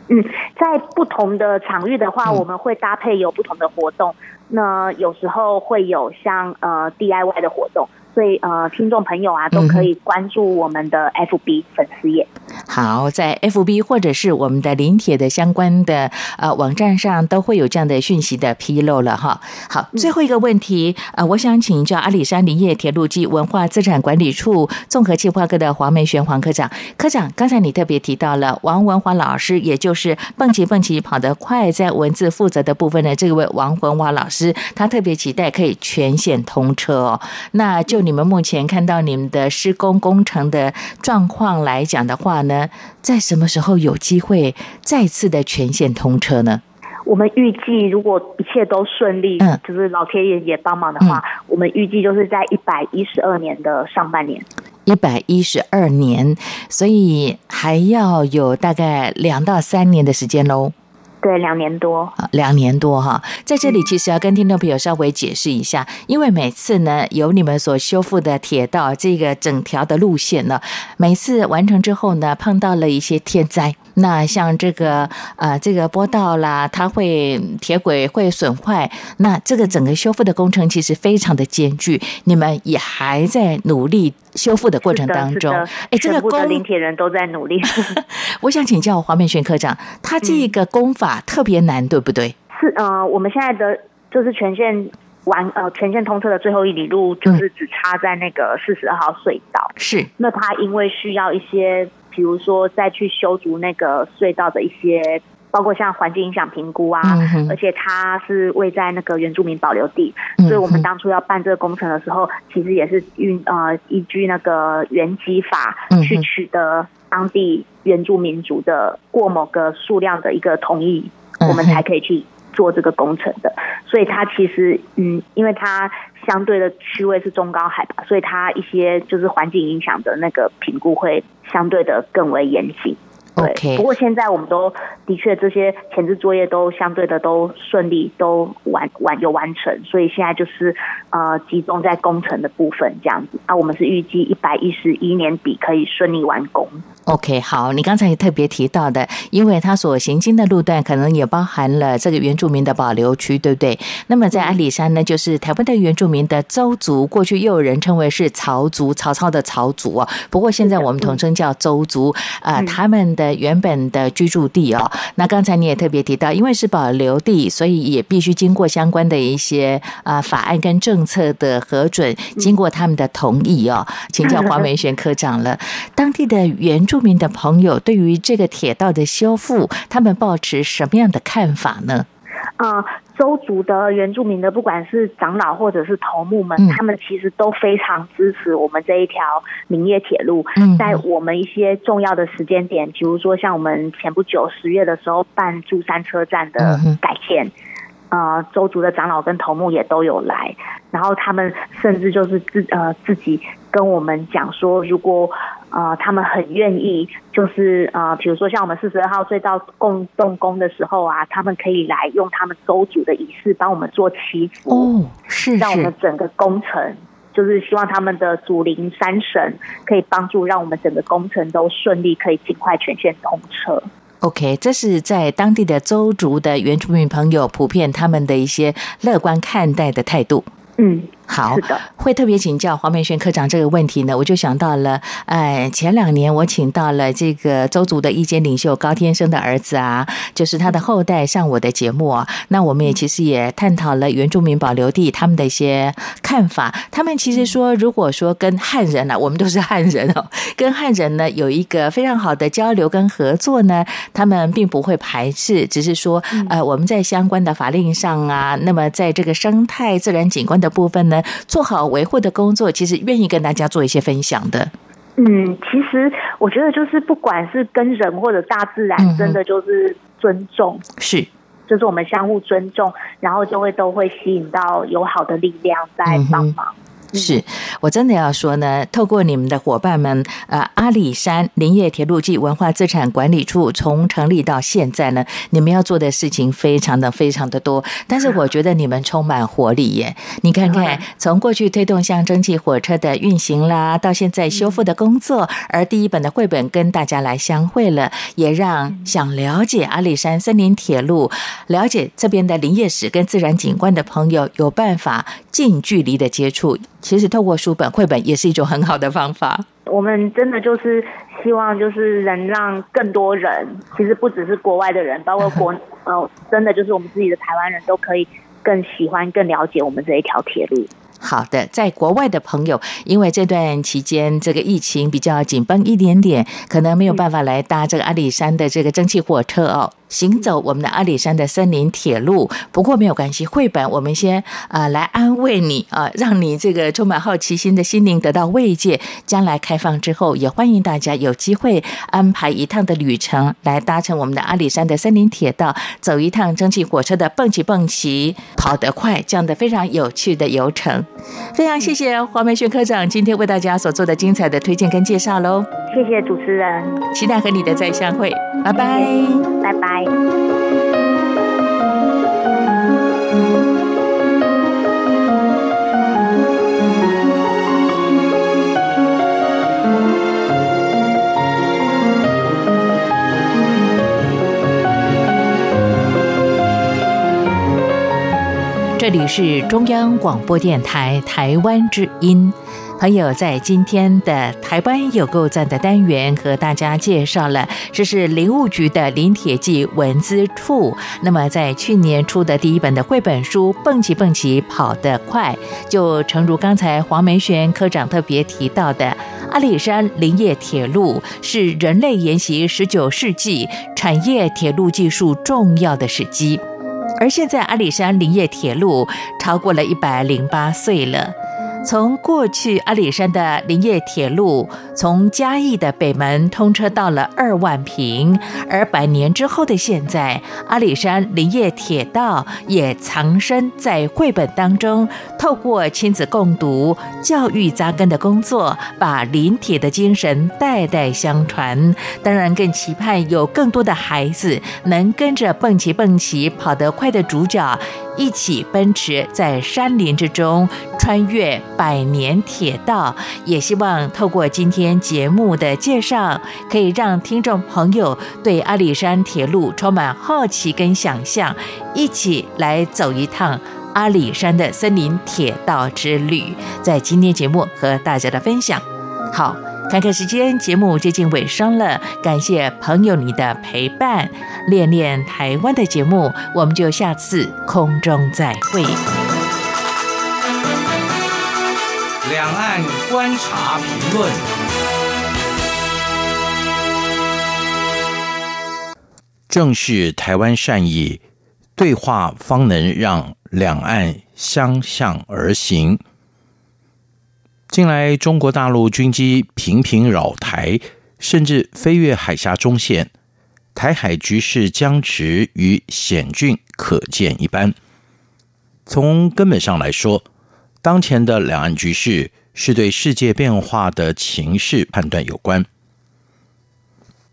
嗯，在不同的场域的话，嗯我们会搭配有不同的活动。那有时候会有像呃 DIY 的活动，所以呃听众朋友啊都可以关注我们的 FB 粉丝页。好，在 FB 或者是我们的临帖的相关的呃网站上，都会有这样的讯息的披露了哈。好，最后一个问题，呃，我想请教阿里山林业铁路及文化资产管理处综合计划科的黄梅璇黄科长。科长，刚才你特别提到了王文华老师，也就是蹦极蹦极跑得快，在文字负责的部分的这位王文华老师，他特别期待可以全线通车哦。那就你们目前看到你们的施工工程的状况来讲的话呢，在什么时候有机会再次的全线通车呢？我们预计如果一切都顺利，嗯就是老天爷也帮忙的话，我们预计就是在一百一十二年的上半年。一百一十二年，所以还要有大概两到三年的时间喽。对，两年多。两年多哈，在这里其实要跟听众朋友稍微解释一下，因为每次呢有你们所修复的铁道这个整条的路线呢，每次完成之后呢，碰到了一些天灾。那像这个呃这个波道啦，它会铁轨会损坏，那这个整个修复的工程其实非常的艰巨，你们也还在努力修复的过程当中。是的哎，这个全部的工林铁人都在努力。我想请教黄美璇科长，他这个功法特别难，对不对？是呃，我们现在的就是全线完呃全线通车的最后一里路，就是只差在那个四十二号隧道。是，那它因为需要一些，比如说再去修筑那个隧道的一些，包括像环境影响评估啊，嗯而且它是位在那个原住民保留地，嗯所以我们当初要办这个工程的时候，其实也是运呃依据那个原基法去取得当地原住民族的过某个数量的一个同意，嗯我们才可以去做这个工程的。所以它其实嗯，因为它相对的区位是中高海拔，所以它一些就是环境影响的那个评估会相对的更为严谨。对 OK 不过现在我们都的确这些前置作业都相对的都顺利，都完完有完成，所以现在就是呃集中在工程的部分这样子。啊，我们是预计一百一十一年底可以顺利完工。OK，好，你刚才也特别提到的，因为它所行经的路段可能也包含了这个原住民的保留区，对不对？那么在阿里山呢，就是台湾的原住民的邹族，过去又有人称为是曹族，曹操的曹族哦。不过现在我们统称叫邹族，啊、嗯他们的原本的居住地哦。那刚才你也特别提到，因为是保留地，所以也必须经过相关的一些啊、法案跟政策的核准，经过他们的同意哦。请教黄梅璇科长了，当地的原住住民的朋友对于这个铁道的修复，他们抱持什么样的看法呢？啊，周族的原住民的，不管是长老或者是头目们，他们其实都非常支持我们这一条林业铁路。在我们一些重要的时间点，比如说像我们前不久十月的时候办珠山车站的改建，呃，周族的长老跟头目也都有来，然后他们甚至就是自呃自己跟我们讲说，如果。呃，他们很愿意，就是呃，比如说像我们四十二号隧道共动工的时候啊，他们可以来用他们周主的仪式帮我们做祈福哦，是让我们整个工程，就是希望他们的祖灵山神可以帮助，让我们整个工程都顺利，可以尽快全线通车。OK，这是在当地的周族的原住民朋友普遍他们的一些乐观看待的态度。嗯。好，会特别请教黄美轩科长这个问题呢，我就想到了，哎，前两年我请到了这个周族的意见领袖高天生的儿子啊，就是他的后代上我的节目啊，那我们也其实也探讨了原住民保留地他们的一些看法，他们其实说，如果说跟汉人呢，我们都是汉人哦，跟汉人呢有一个非常好的交流跟合作呢，他们并不会排斥，只是说，呃，我们在相关的法令上啊，那么在这个生态自然景观的部分呢。做好维护的工作，其实愿意跟大家做一些分享的。嗯，其实我觉得就是不管是跟人或者大自然，真的就是尊重，是，就是我们相互尊重，然后就会都会吸引到有好的力量在帮忙。是我真的要说呢，透过你们的伙伴们，呃，阿里山林业铁路暨文化资产管理处从成立到现在呢，你们要做的事情非常的非常的多，但是我觉得你们充满活力耶！你看看，从过去推动像蒸汽火车的运行啦，到现在修复的工作，而第一本的绘本跟大家来相会了，也让想了解阿里山森林铁路、了解这边的林业史跟自然景观的朋友有办法近距离的接触。其实透过书本、绘本也是一种很好的方法。我们真的就是希望，就是能让更多人，其实不只是国外的人，包括国 呃，真的就是我们自己的台湾人都可以更喜欢、更了解我们这一条铁路。好的，在国外的朋友，因为这段期间这个疫情比较紧绷一点点，可能没有办法来搭这个阿里山的这个蒸汽火车哦。行走我们的阿里山的森林铁路，不过没有关系。绘本我们先啊来安慰你啊，让你这个充满好奇心的心灵得到慰藉。将来开放之后，也欢迎大家有机会安排一趟的旅程，来搭乘我们的阿里山的森林铁道，走一趟蒸汽火车的蹦起蹦起跑得快这样的非常有趣的游程。非常谢谢黄梅轩科长今天为大家所做的精彩的推荐跟介绍喽。谢谢主持人，期待和你的再相会。拜拜，拜拜。这里是中央广播电台台湾之音。朋友在今天的台湾有够赞的单元和大家介绍了，这是林务局的林铁记文资处。那么在去年出的第一本的绘本书《蹦起蹦起跑得快》，就诚如刚才黄梅璇科长特别提到的，阿里山林业铁路是人类沿袭十九世纪产业铁路技术重要的时机。而现在阿里山林业铁路超过了一百零八岁了。从过去阿里山的林业铁路，从嘉义的北门通车到了二万坪，而百年之后的现在，阿里山林业铁道也藏身在绘本当中，透过亲子共读、教育扎根的工作，把林铁的精神代代相传。当然，更期盼有更多的孩子能跟着蹦起蹦起跑得快的主角。一起奔驰在山林之中，穿越百年铁道。也希望透过今天节目的介绍，可以让听众朋友对阿里山铁路充满好奇跟想象，一起来走一趟阿里山的森林铁道之旅。在今天节目和大家的分享，好。看看时间，节目接近尾声了。感谢朋友你的陪伴，恋恋台湾的节目，我们就下次空中再会。两岸观察评论。正是台湾善意对话，方能让两岸相向而行。近来，中国大陆军机频频扰台，甚至飞越海峡中线，台海局势僵持与险峻可见一斑。从根本上来说，当前的两岸局势是对世界变化的情势判断有关。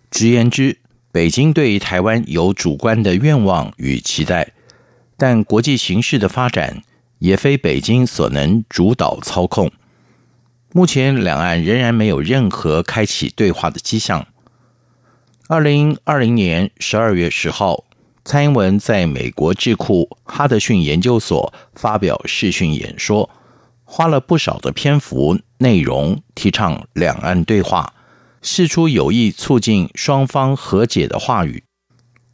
直言之，北京对台湾有主观的愿望与期待，但国际形势的发展也非北京所能主导操控。目前两岸仍然没有任何开启对话的迹象。二零二零年十二月十号，蔡英文在美国智库哈德逊研究所发表视讯演说，花了不少的篇幅内容提倡两岸对话，释出有意促进双方和解的话语。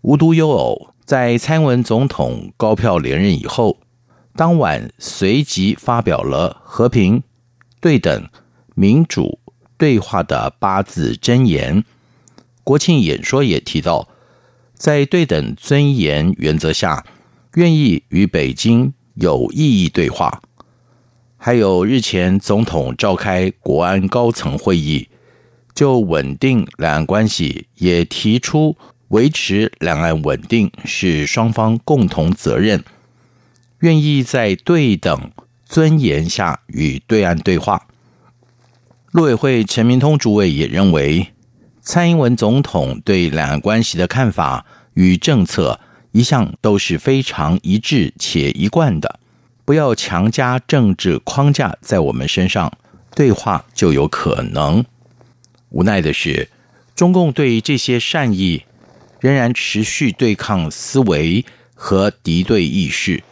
无独有偶，在蔡英文总统高票连任以后，当晚随即发表了和平。对等、民主、对话的八字真言。国庆演说也提到，在对等尊严原则下，愿意与北京有意义对话。还有日前总统召开国安高层会议，就稳定两岸关系，也提出维持两岸稳定是双方共同责任，愿意在对等。尊严下与对岸对话。陆委会陈明通主委也认为，蔡英文总统对两岸关系的看法与政策一向都是非常一致且一贯的，不要强加政治框架在我们身上，对话就有可能。无奈的是，中共对这些善意仍然持续对抗思维和敌对意识。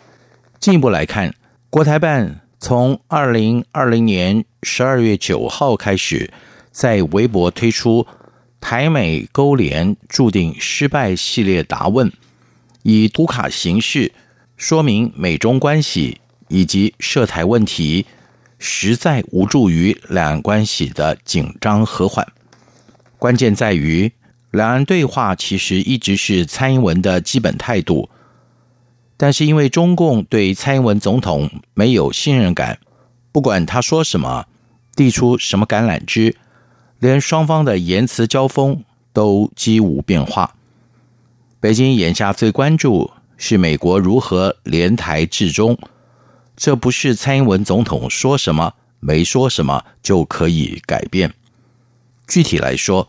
进一步来看。国台办从二零二零年十二月九号开始，在微博推出“台美勾连注定失败”系列答问，以图卡形式说明美中关系以及涉台问题实在无助于两岸关系的紧张和缓。关键在于，两岸对话其实一直是蔡英文的基本态度。但是因为中共对蔡英文总统没有信任感，不管他说什么，递出什么橄榄枝，连双方的言辞交锋都几无变化。北京眼下最关注是美国如何联台制中，这不是蔡英文总统说什么没说什么就可以改变。具体来说，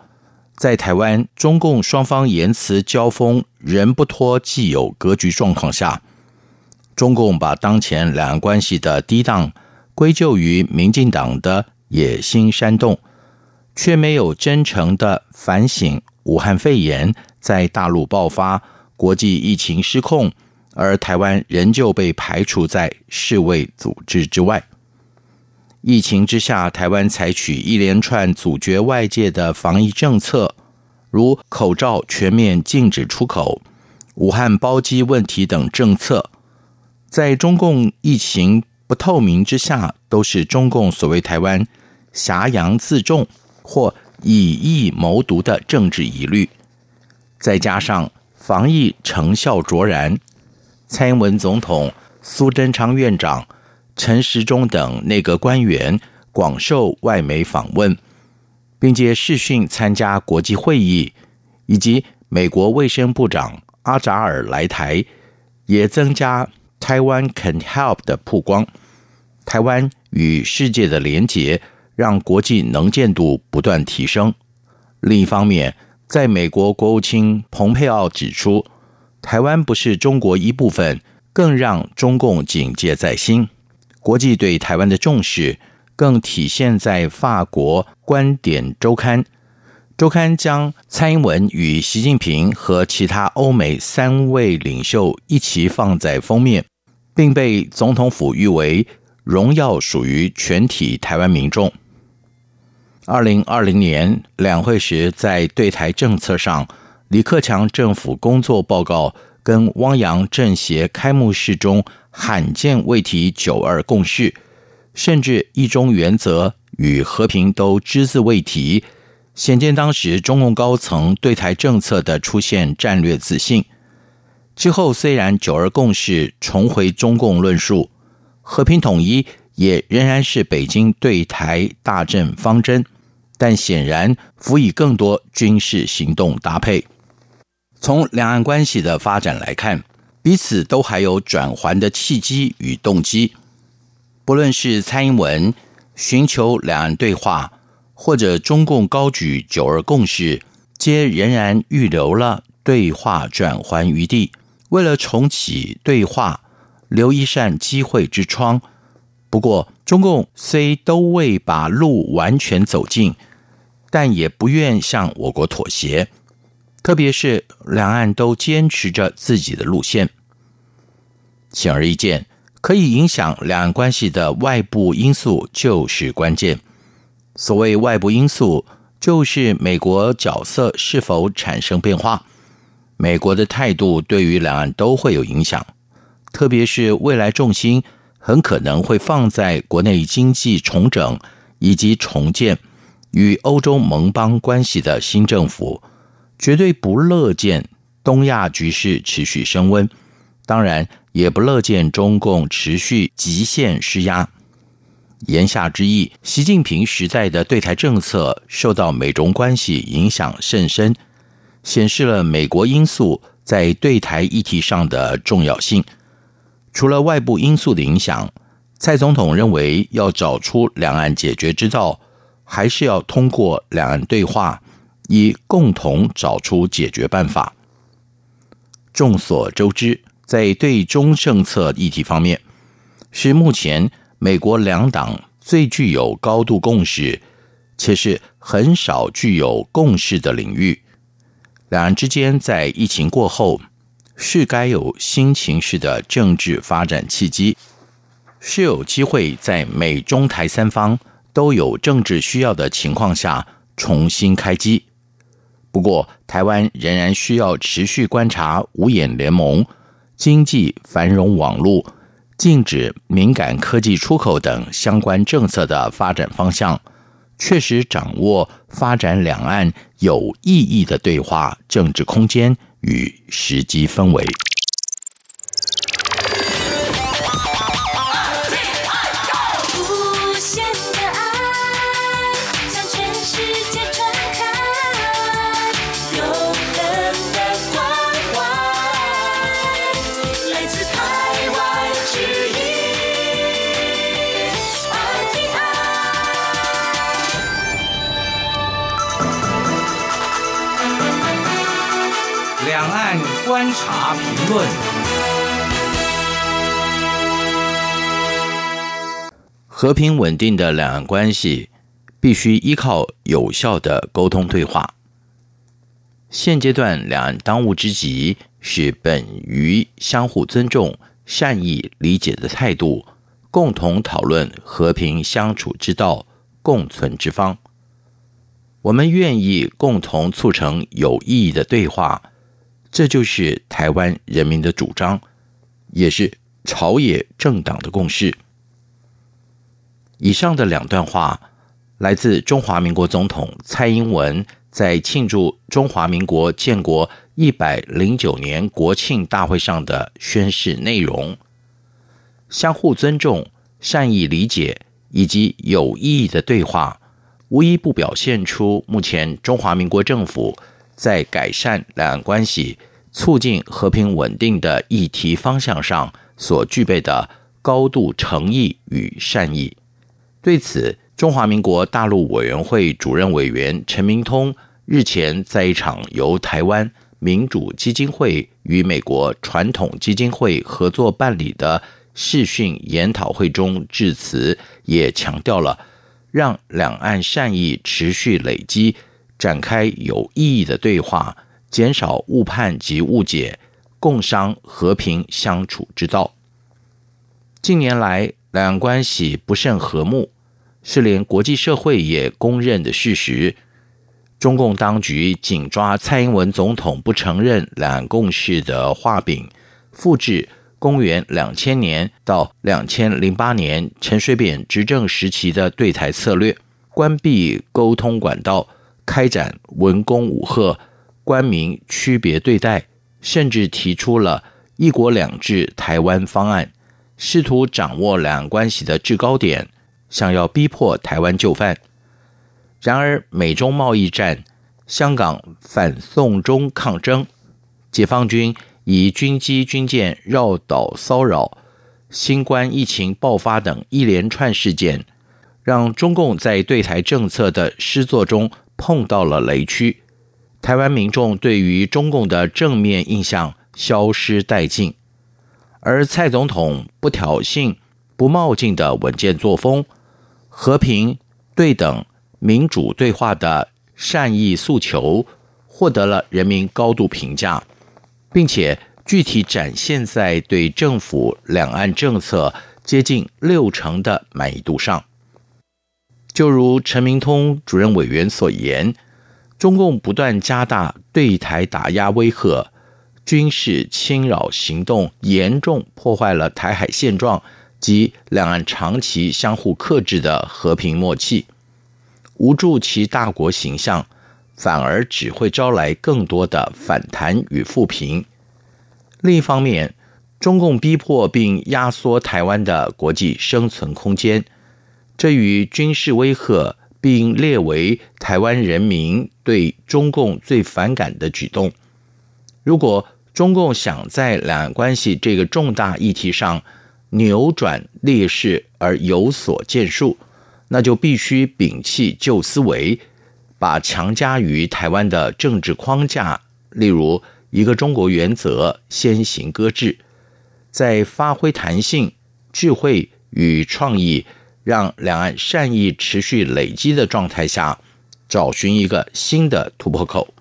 在台湾，中共双方言辞交锋仍不脱既有格局状况下，中共把当前两岸关系的低档归咎于民进党的野心煽动，却没有真诚的反省武汉肺炎在大陆爆发、国际疫情失控，而台湾仍旧被排除在世卫组织之外。疫情之下，台湾采取一连串阻绝外界的防疫政策，如口罩全面禁止出口、武汉包机问题等政策，在中共疫情不透明之下，都是中共所谓台湾挟洋自重或以疫谋独的政治疑虑。再加上防疫成效卓然，蔡英文总统、苏贞昌院长。陈时中等内阁官员广受外媒访问，并借视讯参加国际会议，以及美国卫生部长阿扎尔来台，也增加台湾 Can Help 的曝光。台湾与世界的连结，让国际能见度不断提升。另一方面，在美国国务卿蓬佩奥指出，台湾不是中国一部分，更让中共警戒在心。国际对台湾的重视，更体现在法国《观点周刊》周刊将蔡英文与习近平和其他欧美三位领袖一起放在封面，并被总统府誉为荣耀属于全体台湾民众。二零二零年两会时，在对台政策上，李克强政府工作报告跟汪洋政协开幕式中。罕见未提“九二共识”，甚至“一中原则”与和平都只字未提，显见当时中共高层对台政策的出现战略自信。之后虽然九二共识重回中共论述，和平统一也仍然是北京对台大政方针，但显然辅以更多军事行动搭配。从两岸关系的发展来看，彼此都还有转圜的契机与动机。不论是蔡英文寻求两岸对话，或者中共高举九二共识，皆仍然预留了对话转圜余地。为了重启对话，留一扇机会之窗。不过，中共虽都未把路完全走尽，但也不愿向我国妥协。特别是两岸都坚持着自己的路线。显而易见，可以影响两岸关系的外部因素就是关键。所谓外部因素，就是美国角色是否产生变化。美国的态度对于两岸都会有影响，特别是未来重心很可能会放在国内经济重整以及重建与欧洲盟邦关系的新政府，绝对不乐见东亚局势持续升温，当然也不乐见中共持续极限施压。言下之意，习近平时代的对台政策受到美中关系影响甚深。显示了美国因素在对台议题上的重要性。除了外部因素的影响，蔡总统认为要找出两岸解决之道，还是要通过两岸对话，以共同找出解决办法。众所周知，在对中政策议题方面，是目前美国两党最具有高度共识，且是很少具有共识的领域。两人之间在疫情过后，是该有新形势的政治发展契机，是有机会在美中台三方都有政治需要的情况下重新开机。不过，台湾仍然需要持续观察五眼联盟、经济繁荣网络、禁止敏感科技出口等相关政策的发展方向。确实掌握发展两岸有意义的对话政治空间与时机氛围。观察评论，和平稳定的两岸关系必须依靠有效的沟通对话。现阶段两岸当务之急是本于相互尊重、善意理解的态度，共同讨论和平相处之道、共存之方。我们愿意共同促成有意义的对话。这就是台湾人民的主张，也是朝野政党的共识。以上的两段话来自中华民国总统蔡英文在庆祝中华民国建国一百零九年国庆大会上的宣誓内容。相互尊重、善意理解以及有意义的对话，无一不表现出目前中华民国政府。在改善两岸关系、促进和平稳定的议题方向上所具备的高度诚意与善意。对此，中华民国大陆委员会主任委员陈明通日前在一场由台湾民主基金会与美国传统基金会合作办理的视讯研讨会中致辞，也强调了让两岸善意持续累积。展开有意义的对话，减少误判及误解，共商和平相处之道。近年来，两岸关系不甚和睦，是连国际社会也公认的事实。中共当局紧抓蔡英文总统不承认两岸共识的画饼，复制公元两千年到两千零八年陈水扁执政时期的对台策略，关闭沟通管道。开展文攻武赫、官民区别对待，甚至提出了一国两制台湾方案，试图掌握两岸关系的制高点，想要逼迫台湾就范。然而，美中贸易战、香港反送中抗争、解放军以军机军舰绕岛骚扰、新冠疫情爆发等一连串事件，让中共在对台政策的施作中碰到了雷区，台湾民众对于中共的正面印象消失殆尽，而蔡总统不挑衅、不冒进的稳健作风、和平对等。民主对话的善意诉求获得了人民高度评价，并且具体展现在对政府两岸政策接近六成的满意度上。就如陈明通主任委员所言，中共不断加大对台打压威吓，军事侵扰行动严重破坏了台海现状及两岸长期相互克制的和平默契。无助其大国形象，反而只会招来更多的反弹与负评。另一方面，中共逼迫并压缩台湾的国际生存空间，这与军事威吓并列为台湾人民对中共最反感的举动。如果中共想在两岸关系这个重大议题上扭转劣势而有所建树，那就必须摒弃旧思维，把强加于台湾的政治框架，例如一个中国原则先行搁置，在发挥弹性、智慧与创意，让两岸善意持续累积的状态下，找寻一个新的突破口。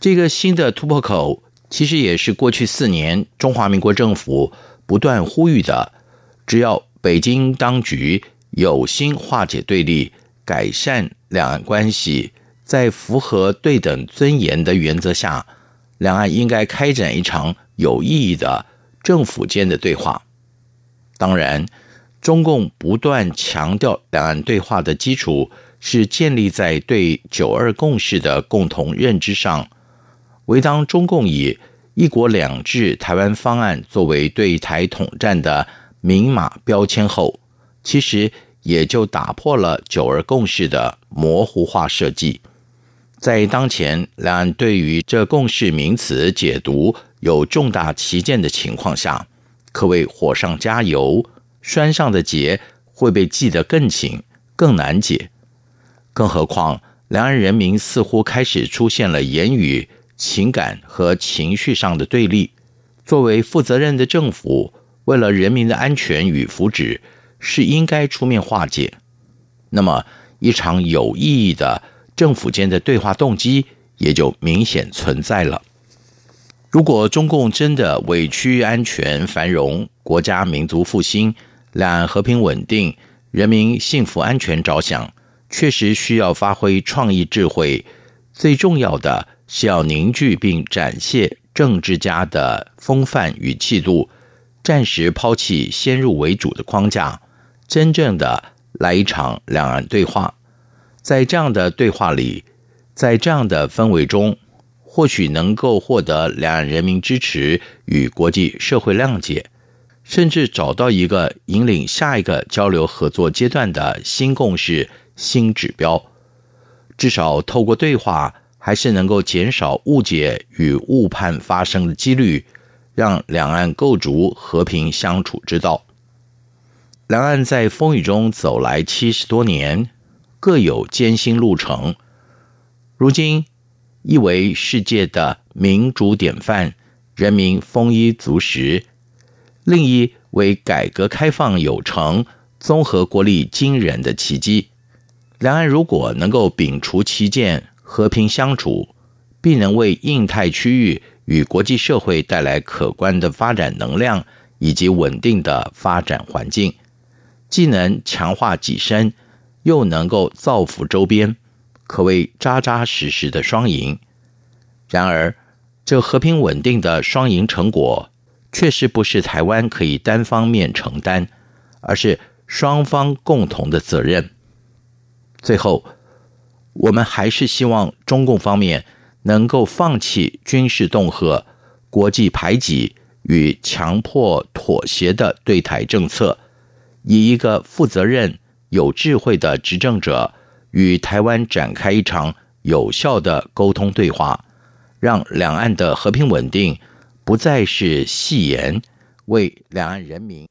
这个新的突破口，其实也是过去四年中华民国政府不断呼吁的，只要北京当局。有心化解对立、改善两岸关系，在符合对等尊严的原则下，两岸应该开展一场有意义的政府间的对话。当然，中共不断强调两岸对话的基础是建立在对“九二共识”的共同认知上。唯当中共以“一国两制”台湾方案作为对台统战的明码标签后，其实也就打破了九二共识的模糊化设计，在当前两岸对于这共识名词解读有重大旗舰的情况下，可谓火上加油，栓上的结会被系得更紧、更难解。更何况，两岸人民似乎开始出现了言语、情感和情绪上的对立。作为负责任的政府，为了人民的安全与福祉。是应该出面化解，那么一场有意义的政府间的对话动机也就明显存在了。如果中共真的委屈安全繁荣、国家民族复兴、两岸和平稳定、人民幸福安全着想，确实需要发挥创意智慧。最重要的是要凝聚并展现政治家的风范与气度，暂时抛弃先入为主的框架。真正的来一场两岸对话，在这样的对话里，在这样的氛围中，或许能够获得两岸人民支持与国际社会谅解，甚至找到一个引领下一个交流合作阶段的新共识、新指标。至少透过对话，还是能够减少误解与误判发生的几率，让两岸构筑和平相处之道。两岸在风雨中走来七十多年，各有艰辛路程。如今，亦为世界的民主典范，人民丰衣足食；另一为改革开放有成、综合国力惊人的奇迹。两岸如果能够摒除歧见，和平相处，必能为印太区域与国际社会带来可观的发展能量以及稳定的发展环境。既能强化己身，又能够造福周边，可谓扎扎实实的双赢。然而，这和平稳定的双赢成果，确实不是台湾可以单方面承担，而是双方共同的责任。最后，我们还是希望中共方面能够放弃军事恫吓、国际排挤与强迫妥协的对台政策，以一个负责任、有智慧的执政者与台湾展开一场有效的沟通对话，让两岸的和平稳定不再是戏言，为两岸人民。